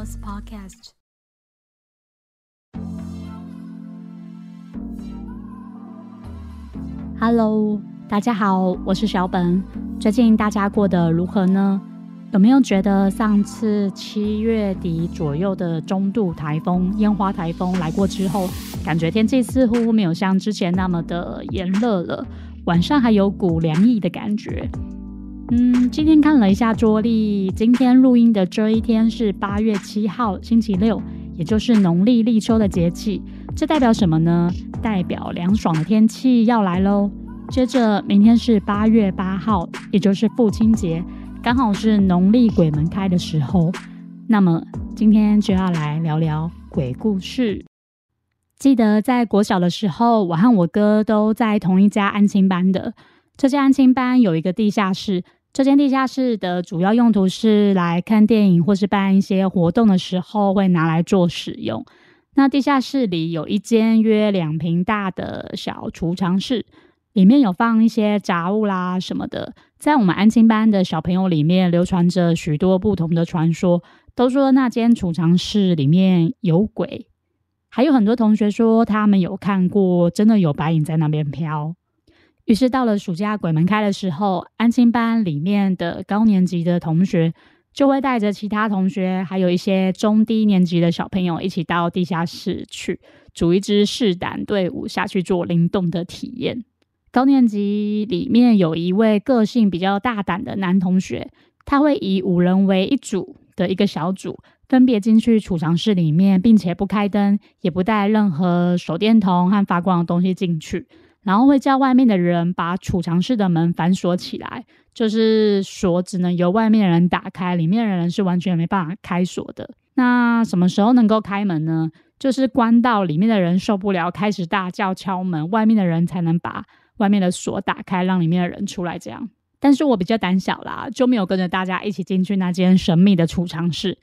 Podcast。Hello，大家好，我是小本。最近大家过得如何呢？有没有觉得上次七月底左右的中度台风烟花台风来过之后，感觉天气似乎没有像之前那么的炎热了，晚上还有股凉意的感觉？嗯，今天看了一下桌历，今天录音的这一天是八月七号，星期六，也就是农历立秋的节气。这代表什么呢？代表凉爽的天气要来喽。接着，明天是八月八号，也就是父亲节，刚好是农历鬼门开的时候。那么，今天就要来聊聊鬼故事。记得在国小的时候，我和我哥都在同一家安亲班的。这家安亲班有一个地下室。这间地下室的主要用途是来看电影或是办一些活动的时候会拿来做使用。那地下室里有一间约两平大的小储藏室，里面有放一些杂物啦什么的。在我们安亲班的小朋友里面，流传着许多不同的传说，都说那间储藏室里面有鬼，还有很多同学说他们有看过，真的有白影在那边飘。于是到了暑假鬼门开的时候，安亲班里面的高年级的同学就会带着其他同学，还有一些中低年级的小朋友一起到地下室去组一支试胆队伍下去做灵动的体验。高年级里面有一位个性比较大胆的男同学，他会以五人为一组的一个小组，分别进去储藏室里面，并且不开灯，也不带任何手电筒和发光的东西进去。然后会叫外面的人把储藏室的门反锁起来，就是锁只能由外面的人打开，里面的人是完全没办法开锁的。那什么时候能够开门呢？就是关到里面的人受不了，开始大叫敲门，外面的人才能把外面的锁打开，让里面的人出来。这样，但是我比较胆小啦，就没有跟着大家一起进去那间神秘的储藏室。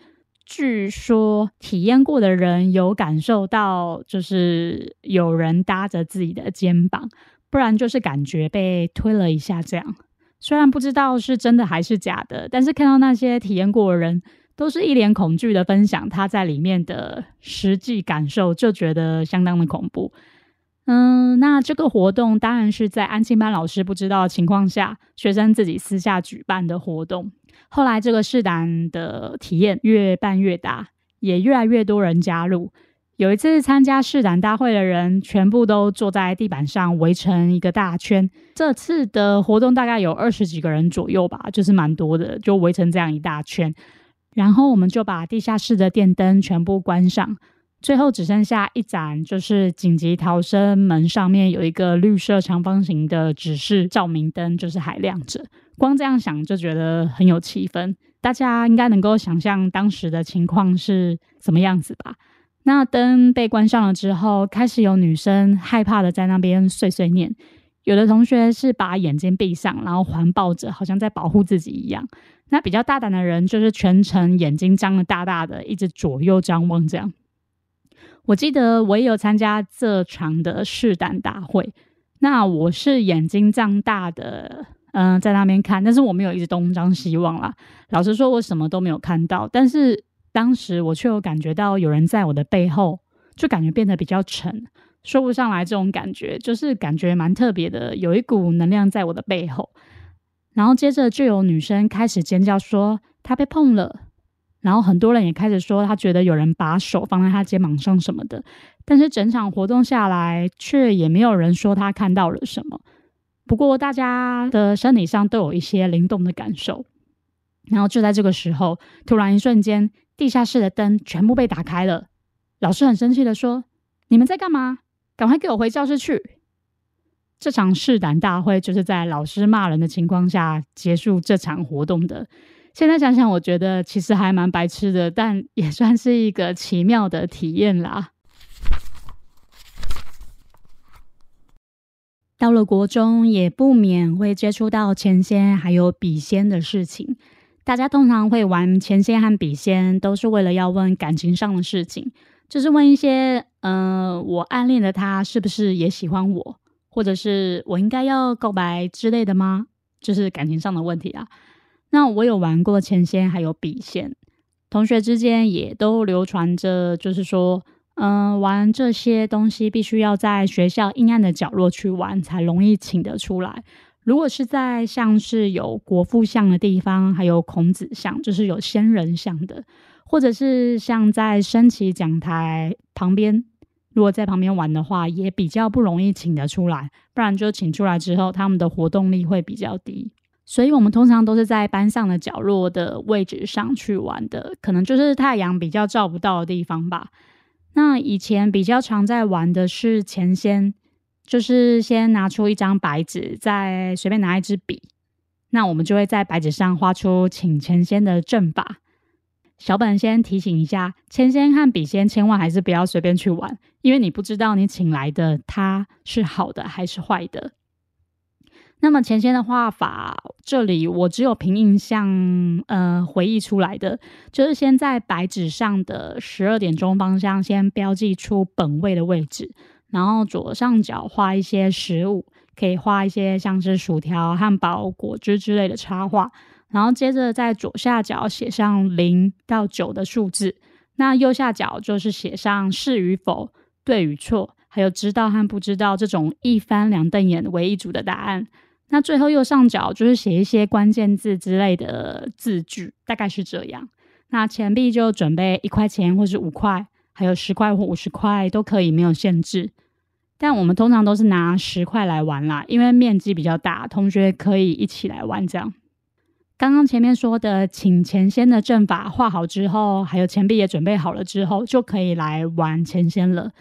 据说体验过的人有感受到，就是有人搭着自己的肩膀，不然就是感觉被推了一下。这样虽然不知道是真的还是假的，但是看到那些体验过的人都是一脸恐惧的分享他在里面的实际感受，就觉得相当的恐怖。嗯，那这个活动当然是在安庆班老师不知道的情况下，学生自己私下举办的活动。后来，这个试胆的体验越办越大，也越来越多人加入。有一次参加试胆大会的人，全部都坐在地板上围成一个大圈。这次的活动大概有二十几个人左右吧，就是蛮多的，就围成这样一大圈。然后我们就把地下室的电灯全部关上，最后只剩下一盏，就是紧急逃生门上面有一个绿色长方形的指示照明灯，就是还亮着。光这样想就觉得很有气氛，大家应该能够想象当时的情况是什么样子吧？那灯被关上了之后，开始有女生害怕的在那边碎碎念，有的同学是把眼睛闭上，然后环抱着，好像在保护自己一样。那比较大胆的人就是全程眼睛张的大大的，一直左右张望这样。我记得我也有参加这场的试胆大会，那我是眼睛张大的。嗯，在那边看，但是我没有一直东张西望啦。老实说，我什么都没有看到，但是当时我却有感觉到有人在我的背后，就感觉变得比较沉，说不上来这种感觉，就是感觉蛮特别的，有一股能量在我的背后。然后接着就有女生开始尖叫说她被碰了，然后很多人也开始说他觉得有人把手放在他肩膀上什么的，但是整场活动下来，却也没有人说他看到了什么。不过，大家的身体上都有一些灵动的感受。然后就在这个时候，突然一瞬间，地下室的灯全部被打开了。老师很生气的说：“你们在干嘛？赶快给我回教室去！”这场试胆大会就是在老师骂人的情况下结束这场活动的。现在想想，我觉得其实还蛮白痴的，但 也算是一个奇妙的体验啦。到了国中，也不免会接触到前仙还有笔仙的事情。大家通常会玩前仙和笔仙，都是为了要问感情上的事情，就是问一些，嗯，我暗恋的他是不是也喜欢我，或者是我应该要告白之类的吗？就是感情上的问题啊。那我有玩过前线还有笔仙，同学之间也都流传着，就是说，嗯，玩这些东西必须要在学校阴暗的角落去玩，才容易请得出来。如果是在像是有国父像的地方，还有孔子像，就是有仙人像的，或者是像在升旗讲台旁边，如果在旁边玩的话，也比较不容易请得出来。不然就请出来之后，他们的活动力会比较低。所以我们通常都是在班上的角落的位置上去玩的，可能就是太阳比较照不到的地方吧。那以前比较常在玩的是前先。就是先拿出一张白纸，再随便拿一支笔，那我们就会在白纸上画出请前仙的阵法。小本先提醒一下，前仙和笔仙千万还是不要随便去玩，因为你不知道你请来的他是好的还是坏的。那么前仙的画法，这里我只有凭印象，呃，回忆出来的，就是先在白纸上的十二点钟方向先标记出本位的位置。然后左上角画一些食物，可以画一些像是薯条、汉堡、果汁之类的插画。然后接着在左下角写上零到九的数字，那右下角就是写上是与否、对与错，还有知道和不知道这种一翻两瞪眼为一组的答案。那最后右上角就是写一些关键字之类的字句，大概是这样。那钱币就准备一块钱或是五块。还有十块或五十块都可以，没有限制。但我们通常都是拿十块来玩啦，因为面积比较大，同学可以一起来玩。这样，刚刚前面说的请前先的阵法画好之后，还有钱币也准备好了之后，就可以来玩前先了。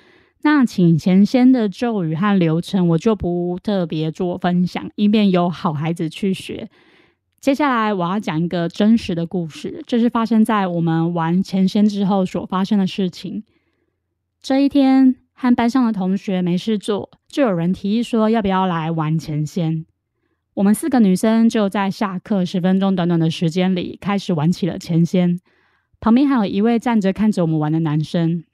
那请前先的咒语和流程，我就不特别做分享，以免有好孩子去学。接下来我要讲一个真实的故事，这是发生在我们玩前先之后所发生的事情。这一天，和班上的同学没事做，就有人提议说要不要来玩前先。我们四个女生就在下课十分钟短短的时间里开始玩起了前先。旁边还有一位站着看着我们玩的男生。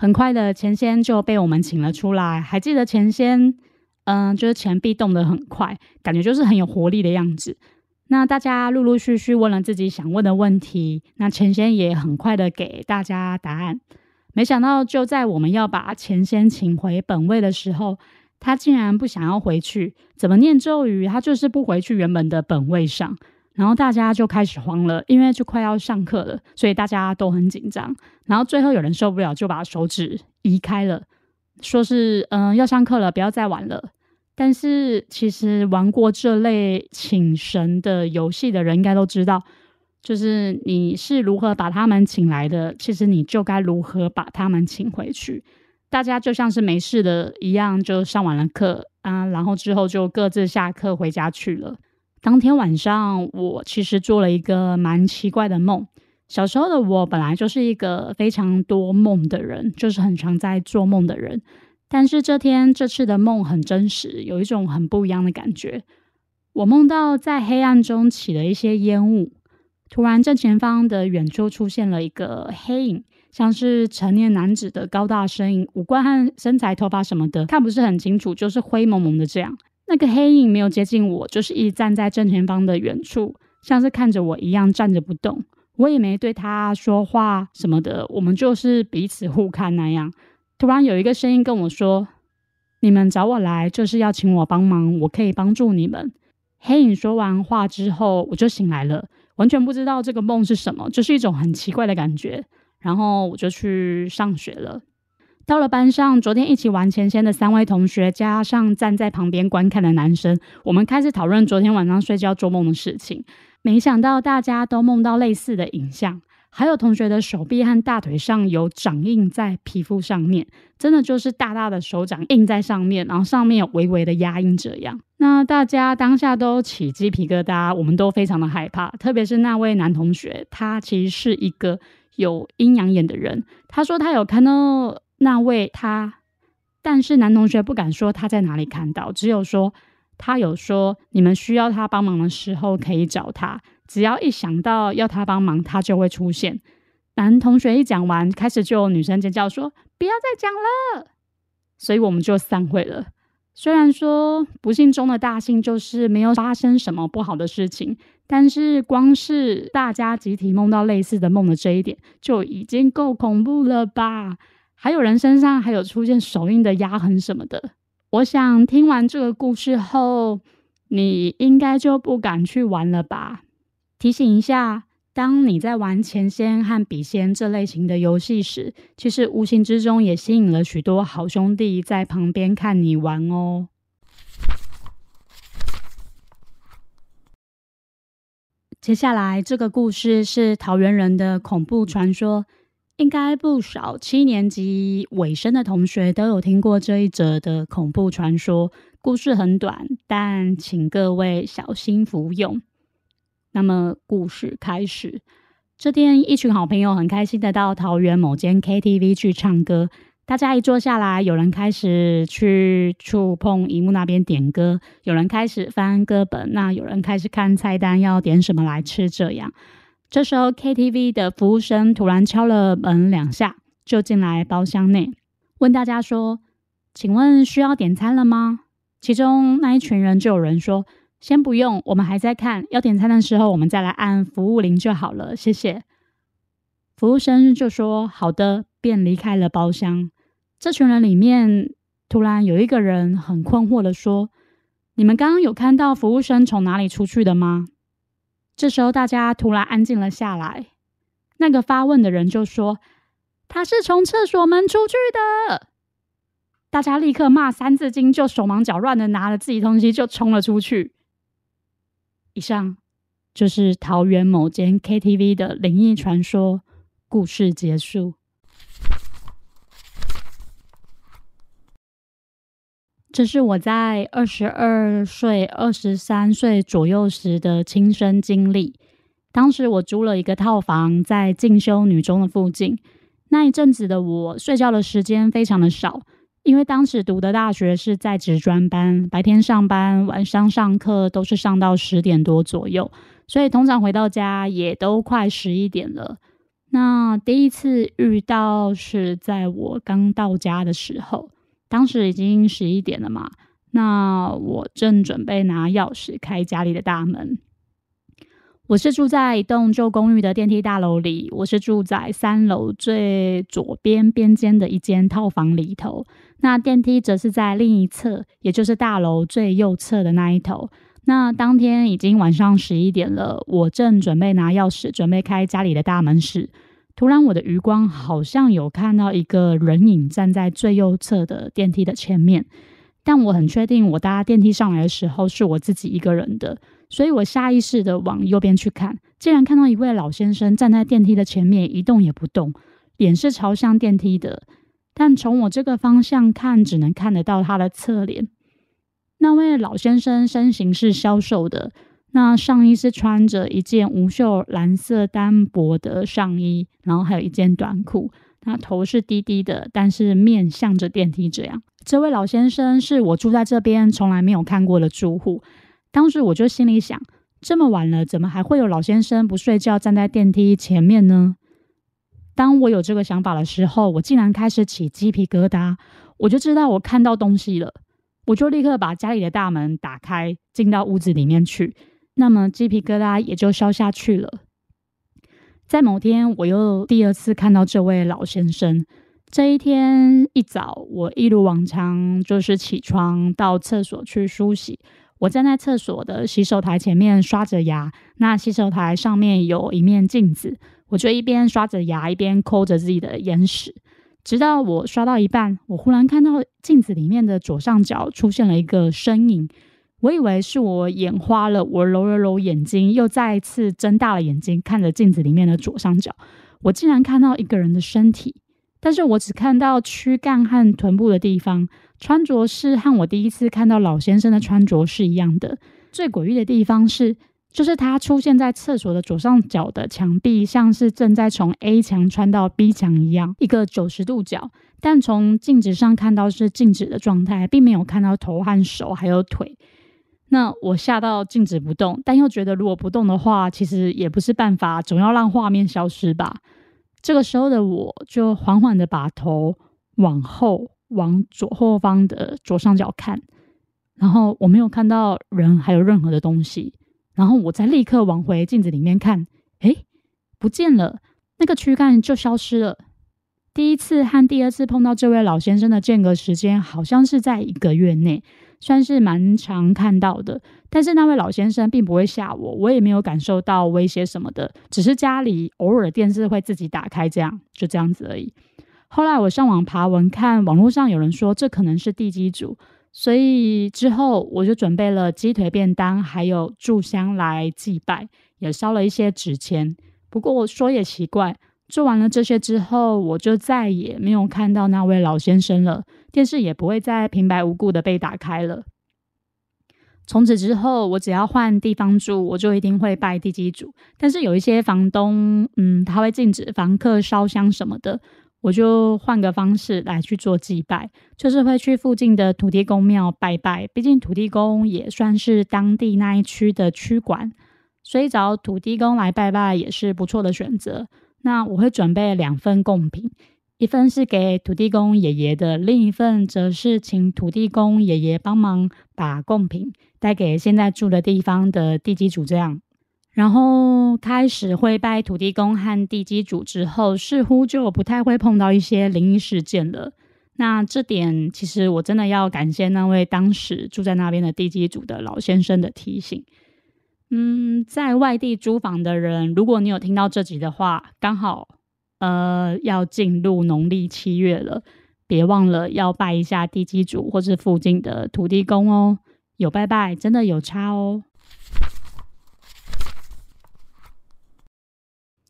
很快的，前仙就被我们请了出来。还记得前仙，嗯，就是钱币动得很快，感觉就是很有活力的样子。那大家陆陆续续问了自己想问的问题，那钱仙也很快的给大家答案。没想到就在我们要把钱仙请回本位的时候，他竟然不想要回去，怎么念咒语，他就是不回去原本的本位上。然后大家就开始慌了，因为就快要上课了，所以大家都很紧张。然后最后有人受不了，就把手指移开了，说是嗯要上课了，不要再玩了。但是其实玩过这类请神的游戏的人应该都知道，就是你是如何把他们请来的，其实你就该如何把他们请回去。大家就像是没事的一样，就上完了课啊，然后之后就各自下课回家去了。当天晚上，我其实做了一个蛮奇怪的梦。小时候的我本来就是一个非常多梦的人，就是很常在做梦的人。但是这天这次的梦很真实，有一种很不一样的感觉。我梦到在黑暗中起了一些烟雾，突然正前方的远处出现了一个黑影，像是成年男子的高大身影，五官和身材、头发什么的看不是很清楚，就是灰蒙蒙的这样。那个黑影没有接近我，就是一直站在正前方的远处，像是看着我一样站着不动。我也没对他说话什么的，我们就是彼此互看那样。突然有一个声音跟我说：“你们找我来就是要请我帮忙，我可以帮助你们。”黑影说完话之后，我就醒来了，完全不知道这个梦是什么，就是一种很奇怪的感觉。然后我就去上学了。到了班上，昨天一起玩前线的三位同学，加上站在旁边观看的男生，我们开始讨论昨天晚上睡觉做梦的事情。没想到大家都梦到类似的影像。还有同学的手臂和大腿上有掌印在皮肤上面，真的就是大大的手掌印在上面，然后上面有微微的压印这样。那大家当下都起鸡皮疙瘩，我们都非常的害怕。特别是那位男同学，他其实是一个有阴阳眼的人。他说他有看到那位他，但是男同学不敢说他在哪里看到，只有说他有说你们需要他帮忙的时候可以找他。只要一想到要他帮忙，他就会出现。男同学一讲完，开始就有女生尖叫说：“不要再讲了！”所以我们就散会了。虽然说不幸中的大幸就是没有发生什么不好的事情，但是光是大家集体梦到类似的梦的这一点，就已经够恐怖了吧？还有人身上还有出现手印的压痕什么的，我想听完这个故事后，你应该就不敢去玩了吧？提醒一下，当你在玩钱仙和笔仙这类型的游戏时，其实无形之中也吸引了许多好兄弟在旁边看你玩哦。接下来这个故事是桃园人的恐怖传说，应该不少七年级尾声的同学都有听过这一则的恐怖传说。故事很短，但请各位小心服用。那么故事开始，这天一群好朋友很开心的到桃园某间 KTV 去唱歌。大家一坐下来，有人开始去触碰荧幕那边点歌，有人开始翻歌本，那有人开始看菜单要点什么来吃。这样，这时候 KTV 的服务生突然敲了门两下，就进来包厢内，问大家说：“请问需要点餐了吗？”其中那一群人就有人说：“先不用，我们还在看，要点餐的时候我们再来按服务铃就好了，谢谢。”服务生就说：“好的。”便离开了包厢。这群人里面，突然有一个人很困惑的说：“你们刚刚有看到服务生从哪里出去的吗？”这时候，大家突然安静了下来。那个发问的人就说：“他是从厕所门出去的。”大家立刻骂三字经，就手忙脚乱的拿了自己东西就冲了出去。以上就是桃园某间 KTV 的灵异传说故事结束。这是我在二十二岁、二十三岁左右时的亲身经历。当时我租了一个套房在进修女中的附近。那一阵子的我睡觉的时间非常的少，因为当时读的大学是在职专班，白天上班，晚上上课都是上到十点多左右，所以通常回到家也都快十一点了。那第一次遇到是在我刚到家的时候。当时已经十一点了嘛，那我正准备拿钥匙开家里的大门。我是住在一栋旧公寓的电梯大楼里，我是住在三楼最左边边间的一间套房里头。那电梯则是在另一侧，也就是大楼最右侧的那一头。那当天已经晚上十一点了，我正准备拿钥匙准备开家里的大门时。突然，我的余光好像有看到一个人影站在最右侧的电梯的前面，但我很确定我搭电梯上来的时候是我自己一个人的，所以我下意识的往右边去看，竟然看到一位老先生站在电梯的前面一动也不动，脸是朝向电梯的，但从我这个方向看，只能看得到他的侧脸。那位老先生身形是消瘦的。那上衣是穿着一件无袖蓝色单薄的上衣，然后还有一件短裤。那头是低低的，但是面向着电梯。这样，这位老先生是我住在这边从来没有看过的住户。当时我就心里想：这么晚了，怎么还会有老先生不睡觉站在电梯前面呢？当我有这个想法的时候，我竟然开始起鸡皮疙瘩。我就知道我看到东西了，我就立刻把家里的大门打开，进到屋子里面去。那么鸡皮疙瘩也就消下去了。在某天，我又第二次看到这位老先生。这一天一早，我一如往常，就是起床到厕所去梳洗。我站在厕所的洗手台前面刷着牙，那洗手台上面有一面镜子，我就一边刷着牙，一边抠着自己的眼屎。直到我刷到一半，我忽然看到镜子里面的左上角出现了一个身影。我以为是我眼花了，我揉了揉眼睛，又再一次睁大了眼睛看着镜子里面的左上角，我竟然看到一个人的身体，但是我只看到躯干和臀部的地方，穿着是和我第一次看到老先生的穿着是一样的。最诡异的地方是，就是他出现在厕所的左上角的墙壁，像是正在从 A 墙穿到 B 墙一样，一个九十度角，但从镜子上看到是静止的状态，并没有看到头和手还有腿。那我吓到静止不动，但又觉得如果不动的话，其实也不是办法，总要让画面消失吧。这个时候的我就缓缓的把头往后往左后方的左上角看，然后我没有看到人，还有任何的东西。然后我再立刻往回镜子里面看，诶，不见了，那个躯干就消失了。第一次和第二次碰到这位老先生的间隔时间，好像是在一个月内，算是蛮常看到的。但是那位老先生并不会吓我，我也没有感受到威胁什么的，只是家里偶尔电视会自己打开，这样就这样子而已。后来我上网爬文，看网络上有人说这可能是地基主，所以之后我就准备了鸡腿便当，还有炷香来祭拜，也烧了一些纸钱。不过说也奇怪。做完了这些之后，我就再也没有看到那位老先生了，电视也不会再平白无故的被打开了。从此之后，我只要换地方住，我就一定会拜地基主。但是有一些房东，嗯，他会禁止房客烧香什么的，我就换个方式来去做祭拜，就是会去附近的土地公庙拜拜。毕竟土地公也算是当地那一区的区管，所以找土地公来拜拜也是不错的选择。那我会准备两份贡品，一份是给土地公爷爷的，另一份则是请土地公爷爷帮忙把贡品带给现在住的地方的地基主。这样，然后开始会拜土地公和地基主之后，似乎就不太会碰到一些灵异事件了。那这点其实我真的要感谢那位当时住在那边的地基主的老先生的提醒。嗯，在外地租房的人，如果你有听到这集的话，刚好呃要进入农历七月了，别忘了要拜一下地基主或是附近的土地公哦。有拜拜，真的有差哦。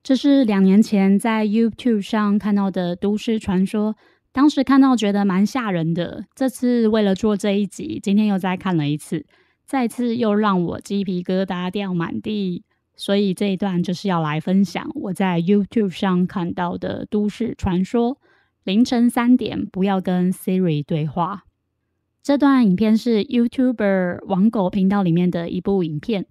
这是两年前在 YouTube 上看到的都市传说，当时看到觉得蛮吓人的。这次为了做这一集，今天又再看了一次。再次又让我鸡皮疙瘩掉满地，所以这一段就是要来分享我在 YouTube 上看到的都市传说：凌晨三点不要跟 Siri 对话。这段影片是 YouTuber 王狗频道里面的一部影片。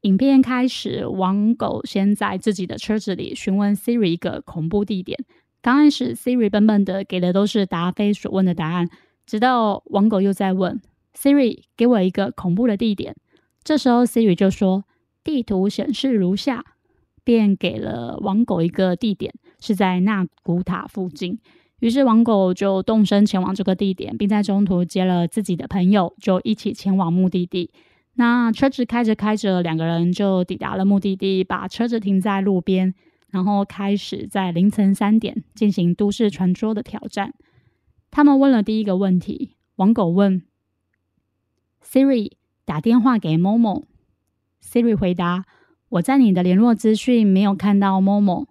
影片开始，王狗先在自己的车子里询问 Siri 一个恐怖地点。刚开始 Siri 笨笨的给的都是答非所问的答案，直到王狗又在问。Siri，给我一个恐怖的地点。这时候 Siri 就说：“地图显示如下。”便给了王狗一个地点，是在纳古塔附近。于是王狗就动身前往这个地点，并在中途接了自己的朋友，就一起前往目的地。那车子开着开着，两个人就抵达了目的地，把车子停在路边，然后开始在凌晨三点进行都市传说的挑战。他们问了第一个问题，王狗问。Siri 打电话给某某，Siri 回答：“我在你的联络资讯没有看到某某。”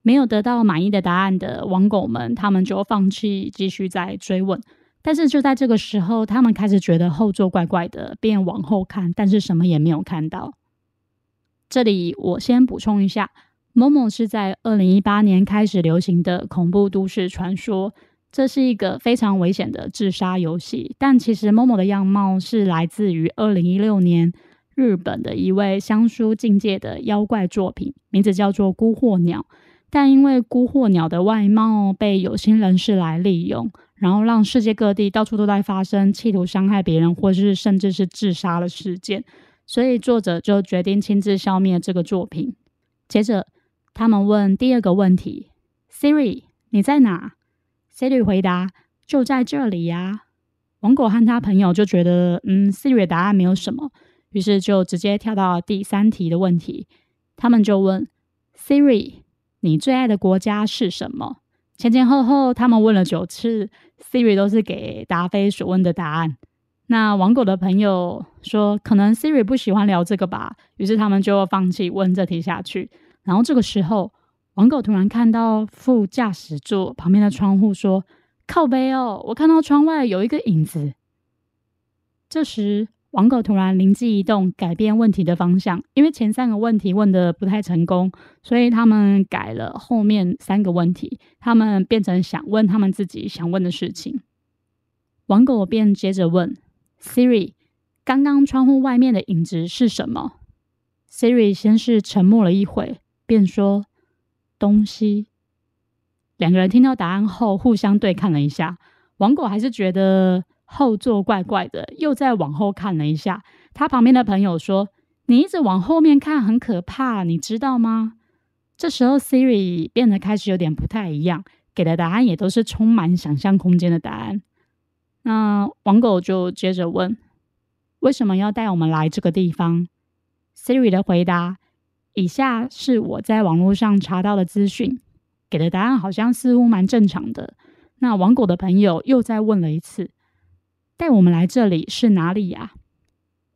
没有得到满意的答案的网狗们，他们就放弃继续再追问。但是就在这个时候，他们开始觉得后座怪怪的，便往后看，但是什么也没有看到。这里我先补充一下，某某是在二零一八年开始流行的恐怖都市传说。这是一个非常危险的自杀游戏，但其实某某的样貌是来自于二零一六年日本的一位香书境界的妖怪作品，名字叫做孤惑鸟。但因为孤惑鸟的外貌被有心人士来利用，然后让世界各地到处都在发生企图伤害别人，或是甚至是自杀的事件，所以作者就决定亲自消灭这个作品。接着，他们问第二个问题：“Siri，你在哪？” Siri 回答：“就在这里呀。”王狗和他朋友就觉得，嗯，Siri 的答案没有什么，于是就直接跳到第三题的问题。他们就问 Siri：“ 你最爱的国家是什么？”前前后后他们问了九次，Siri 都是给答非所问的答案。那王狗的朋友说：“可能 Siri 不喜欢聊这个吧。”于是他们就放弃问这题下去。然后这个时候。王狗突然看到副驾驶座旁边的窗户，说：“靠背哦，我看到窗外有一个影子。”这时，王狗突然灵机一动，改变问题的方向，因为前三个问题问的不太成功，所以他们改了后面三个问题，他们变成想问他们自己想问的事情。王狗便接着问 Siri：“ 刚刚窗户外面的影子是什么？”Siri 先是沉默了一会，便说。东西，两个人听到答案后互相对看了一下。王狗还是觉得后座怪怪的，又再往后看了一下。他旁边的朋友说：“你一直往后面看，很可怕，你知道吗？”这时候 Siri 变得开始有点不太一样，给的答案也都是充满想象空间的答案。那王狗就接着问：“为什么要带我们来这个地方？”Siri 的回答：“以下是我在网络上查到的资讯。”给的答案好像似乎蛮正常的。那王狗的朋友又再问了一次：“带我们来这里是哪里呀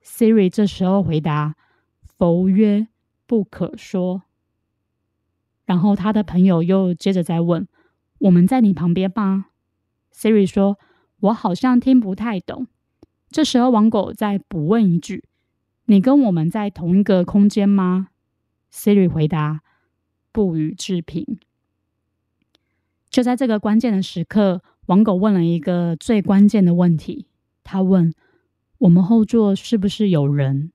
？”Siri 这时候回答：“佛曰不可说。”然后他的朋友又接着再问：“我们在你旁边吗？”Siri 说：“我好像听不太懂。”这时候王狗再补问一句：“你跟我们在同一个空间吗？”Siri 回答：“不予置评。”就在这个关键的时刻，王狗问了一个最关键的问题。他问：“我们后座是不是有人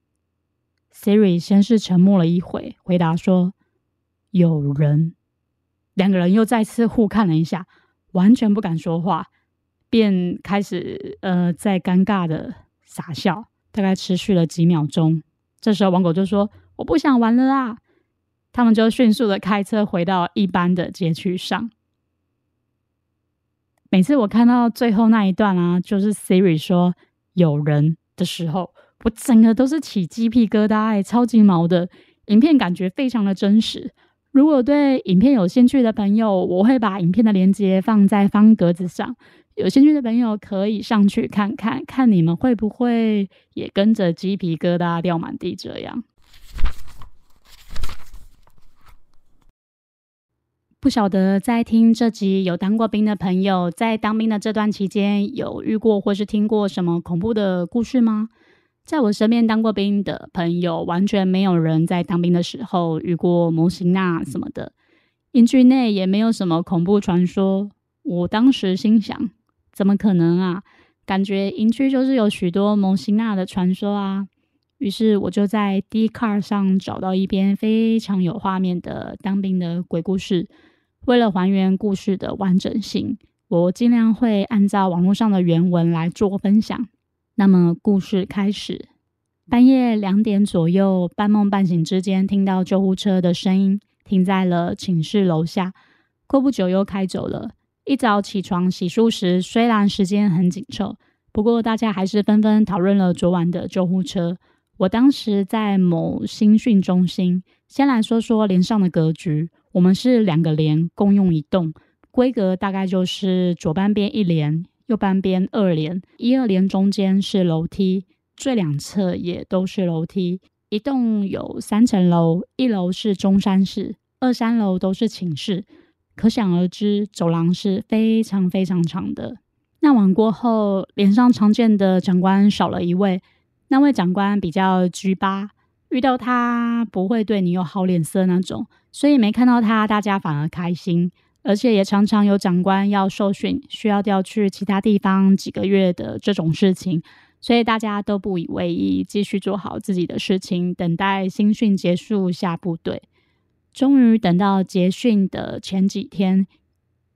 ？”Siri 先是沉默了一会，回答说。有人，两个人又再次互看了一下，完全不敢说话，便开始呃在尴尬的傻笑，大概持续了几秒钟。这时候王狗就说：“我不想玩了啦！”他们就迅速的开车回到一般的街区上。每次我看到最后那一段啊，就是 Siri 说“有人”的时候，我整个都是起鸡皮疙瘩，哎，超级毛的。影片感觉非常的真实。如果对影片有兴趣的朋友，我会把影片的链接放在方格子上。有兴趣的朋友可以上去看看，看你们会不会也跟着鸡皮疙瘩掉满地这样。不晓得在听这集有当过兵的朋友，在当兵的这段期间，有遇过或是听过什么恐怖的故事吗？在我身边当过兵的朋友，完全没有人在当兵的时候遇过模型那什么的。营区内也没有什么恐怖传说。我当时心想，怎么可能啊？感觉营区就是有许多蒙辛娜的传说啊。于是我就在 d c a r 上找到一篇非常有画面的当兵的鬼故事。为了还原故事的完整性，我尽量会按照网络上的原文来做分享。那么故事开始，半夜两点左右，半梦半醒之间，听到救护车的声音停在了寝室楼下。过不久又开走了。一早起床洗漱时，虽然时间很紧凑，不过大家还是纷纷讨论了昨晚的救护车。我当时在某新训中心，先来说说连上的格局。我们是两个连共用一栋，规格大概就是左半边一连。右半边二连，一二连中间是楼梯，最两侧也都是楼梯。一栋有三层楼，一楼是中山室，二三楼都是寝室。可想而知，走廊是非常非常长的。那晚过后，连上常见的长官少了一位，那位长官比较拘巴，遇到他不会对你有好脸色那种，所以没看到他，大家反而开心。而且也常常有长官要受训，需要调去其他地方几个月的这种事情，所以大家都不以为意，继续做好自己的事情，等待新训结束下部队。终于等到结训的前几天，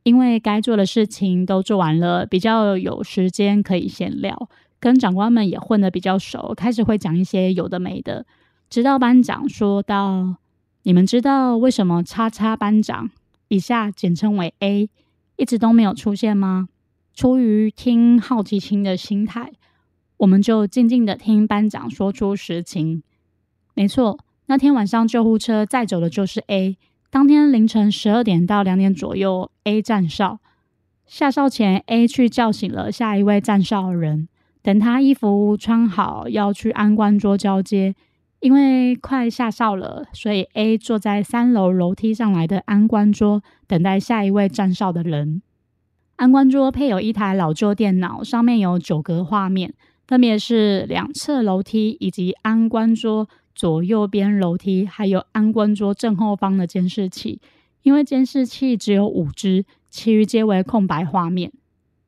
因为该做的事情都做完了，比较有时间可以闲聊，跟长官们也混得比较熟，开始会讲一些有的没的。直到班长说到：“你们知道为什么叉叉班长？”以下简称为 A，一直都没有出现吗？出于听好奇心的心态，我们就静静的听班长说出实情。没错，那天晚上救护车载走的就是 A。当天凌晨十二点到两点左右，A 站哨下哨前，A 去叫醒了下一位站哨人，等他衣服穿好，要去安官桌交接。因为快下哨了，所以 A 坐在三楼楼梯上来的安官桌，等待下一位站哨的人。安官桌配有一台老旧电脑，上面有九格画面，分别是两侧楼梯以及安官桌左右边楼梯，还有安官桌正后方的监视器。因为监视器只有五只，其余皆为空白画面。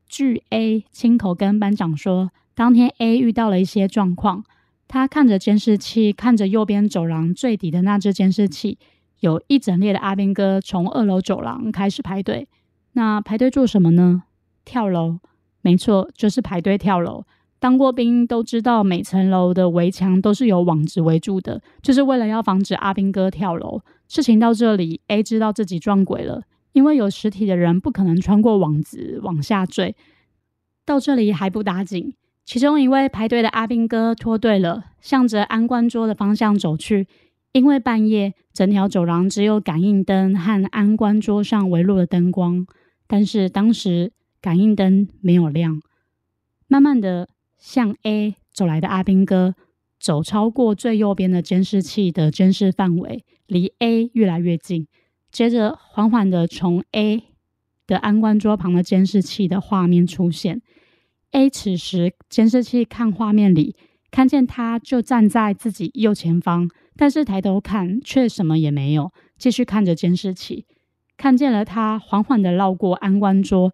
据 A 亲口跟班长说，当天 A 遇到了一些状况。他看着监视器，看着右边走廊最底的那只监视器，有一整列的阿兵哥从二楼走廊开始排队。那排队做什么呢？跳楼，没错，就是排队跳楼。当过兵都知道，每层楼的围墙都是由网子围住的，就是为了要防止阿兵哥跳楼。事情到这里，A 知道自己撞鬼了，因为有实体的人不可能穿过网子往下坠。到这里还不打紧，其中一位排队的阿兵哥脱队了，向着安官桌的方向走去。因为半夜，整条走廊只有感应灯和安官桌上微弱的灯光，但是当时感应灯没有亮。慢慢的。向 A 走来的阿兵哥，走超过最右边的监视器的监视范围，离 A 越来越近。接着，缓缓的从 A 的安官桌旁的监视器的画面出现。A 此时监视器看画面里，看见他就站在自己右前方，但是抬头看却什么也没有，继续看着监视器。看见了他缓缓的绕过安官桌，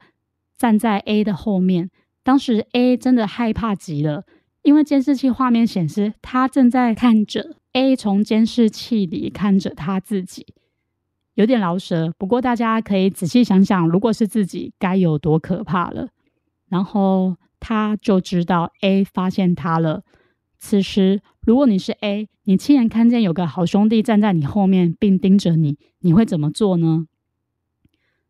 站在 A 的后面。当时 A 真的害怕极了，因为监视器画面显示他正在看着 A 从监视器里看着他自己，有点老舌。不过大家可以仔细想想，如果是自己该有多可怕了。然后他就知道 A 发现他了。此时，如果你是 A，你亲眼看见有个好兄弟站在你后面并盯着你，你会怎么做呢？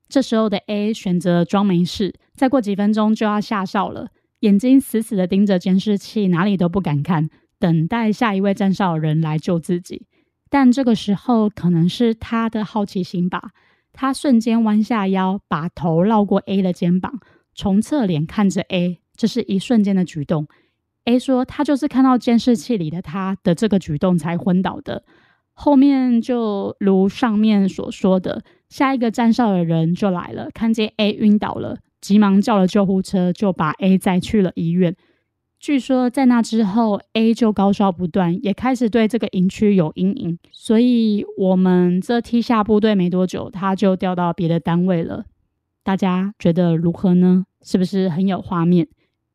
这时候的 A 选择装没事，再过几分钟就要下哨了，眼睛死死的盯着监视器，哪里都不敢看，等待下一位站哨人来救自己。但这个时候可能是他的好奇心吧，他瞬间弯下腰，把头绕过 A 的肩膀，从侧脸看着 A，这是一瞬间的举动。A 说他就是看到监视器里的他的这个举动才昏倒的。后面就如上面所说的，下一个站哨的人就来了，看见 A 晕倒了，急忙叫了救护车，就把 A 载去了医院。据说在那之后，A 就高烧不断，也开始对这个营区有阴影。所以，我们这踢下部队没多久，他就调到别的单位了。大家觉得如何呢？是不是很有画面？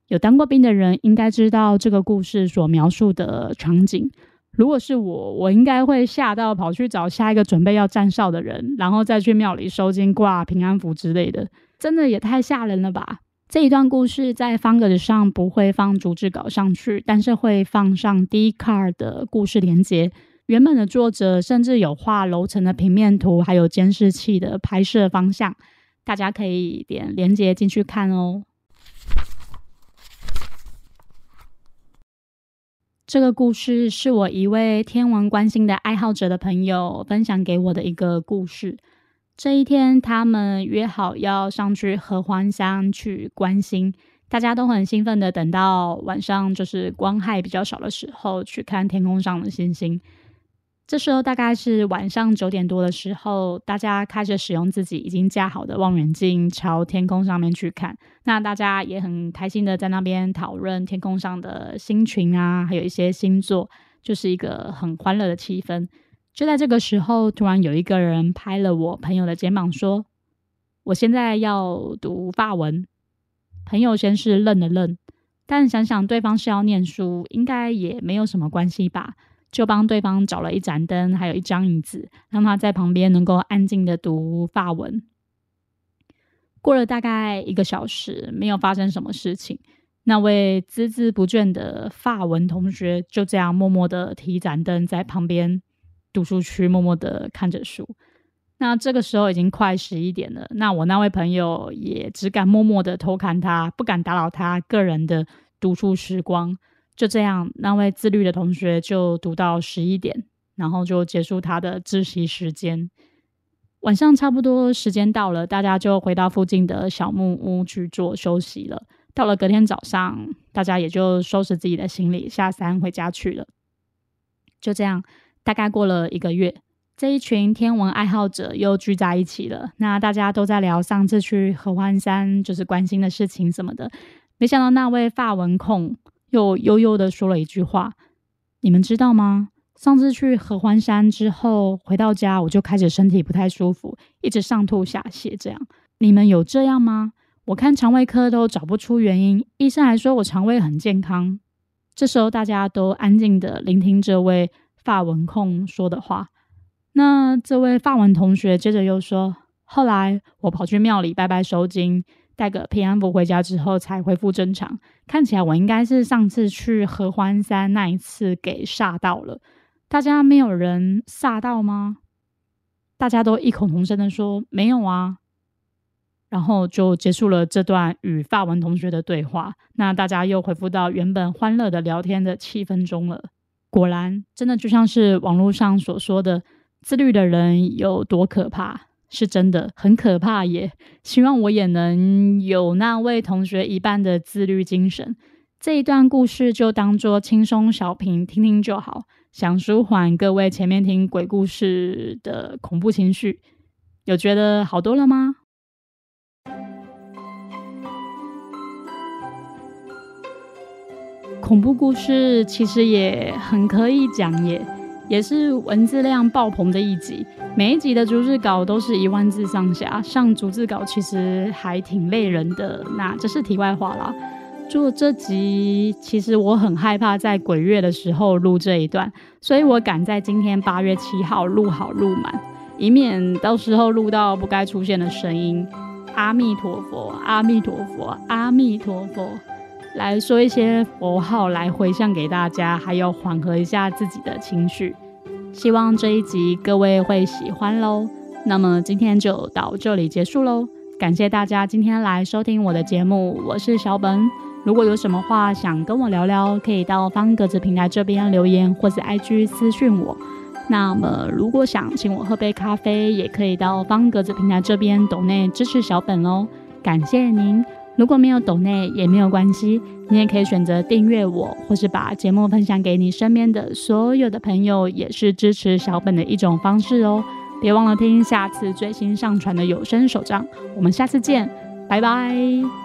有当过兵的人应该知道这个故事所描述的场景。如果是我，我应该会吓到跑去找下一个准备要站哨的人，然后再去庙里收金、挂平安符之类的。真的也太吓人了吧！这一段故事在方格子上不会放逐字稿上去，但是会放上 D card 的故事连接。原本的作者甚至有画楼层的平面图，还有监视器的拍摄方向，大家可以点连接进去看哦。这个故事是我一位天文关心的爱好者的朋友分享给我的一个故事。这一天，他们约好要上去合欢山去观星，大家都很兴奋的等到晚上，就是光害比较少的时候去看天空上的星星。这时候大概是晚上九点多的时候，大家开始使用自己已经架好的望远镜朝天空上面去看。那大家也很开心的在那边讨论天空上的星群啊，还有一些星座，就是一个很欢乐的气氛。就在这个时候，突然有一个人拍了我朋友的肩膀，说：“我现在要读法文。”朋友先是愣了愣，但想想对方是要念书，应该也没有什么关系吧。就帮对方找了一盏灯，还有一张椅子，让他在旁边能够安静的读法文。过了大概一个小时，没有发生什么事情。那位孜孜不倦的法文同学就这样默默的提盏灯在旁边读书区，默默的看着书。那这个时候已经快十一点了。那我那位朋友也只敢默默的偷看他，不敢打扰他个人的读书时光。就这样，那位自律的同学就读到十一点，然后就结束他的自习时间。晚上差不多时间到了，大家就回到附近的小木屋去做休息了。到了隔天早上，大家也就收拾自己的行李下山回家去了。就这样，大概过了一个月，这一群天文爱好者又聚在一起了。那大家都在聊上次去合欢山就是关心的事情什么的。没想到那位发文控。又悠悠的说了一句话：“你们知道吗？上次去合欢山之后，回到家我就开始身体不太舒服，一直上吐下泻。这样，你们有这样吗？我看肠胃科都找不出原因，医生还说我肠胃很健康。这时候大家都安静的聆听这位发文控说的话。那这位发文同学接着又说：后来我跑去庙里拜拜收金，带个平安符回家之后才恢复正常。看起来我应该是上次去合欢山那一次给吓到了。大家没有人吓到吗？大家都异口同声的说没有啊。然后就结束了这段与发文同学的对话。那大家又恢复到原本欢乐的聊天的气氛中了。果然，真的就像是网络上所说的，自律的人有多可怕，是真的很可怕耶。希望我也能有那位同学一半的自律精神。这一段故事就当做轻松小品听听就好，想舒缓各位前面听鬼故事的恐怖情绪，有觉得好多了吗？恐怖故事其实也很可以讲耶，也是文字量爆棚的一集。每一集的逐字稿都是一万字上下，上逐字稿其实还挺累人的。那这是题外话啦。做这集其实我很害怕在鬼月的时候录这一段，所以我赶在今天八月七号录好录满，以免到时候录到不该出现的声音。阿弥陀佛，阿弥陀佛，阿弥陀佛。来说一些佛号来回向给大家，还有缓和一下自己的情绪。希望这一集各位会喜欢喽。那么今天就到这里结束喽，感谢大家今天来收听我的节目，我是小本。如果有什么话想跟我聊聊，可以到方格子平台这边留言，或是 IG 私讯我。那么如果想请我喝杯咖啡，也可以到方格子平台这边抖内支持小本哦，感谢您。如果没有抖内也没有关系，你也可以选择订阅我，或是把节目分享给你身边的所有的朋友，也是支持小本的一种方式哦。别忘了听下次最新上传的有声手账，我们下次见，拜拜。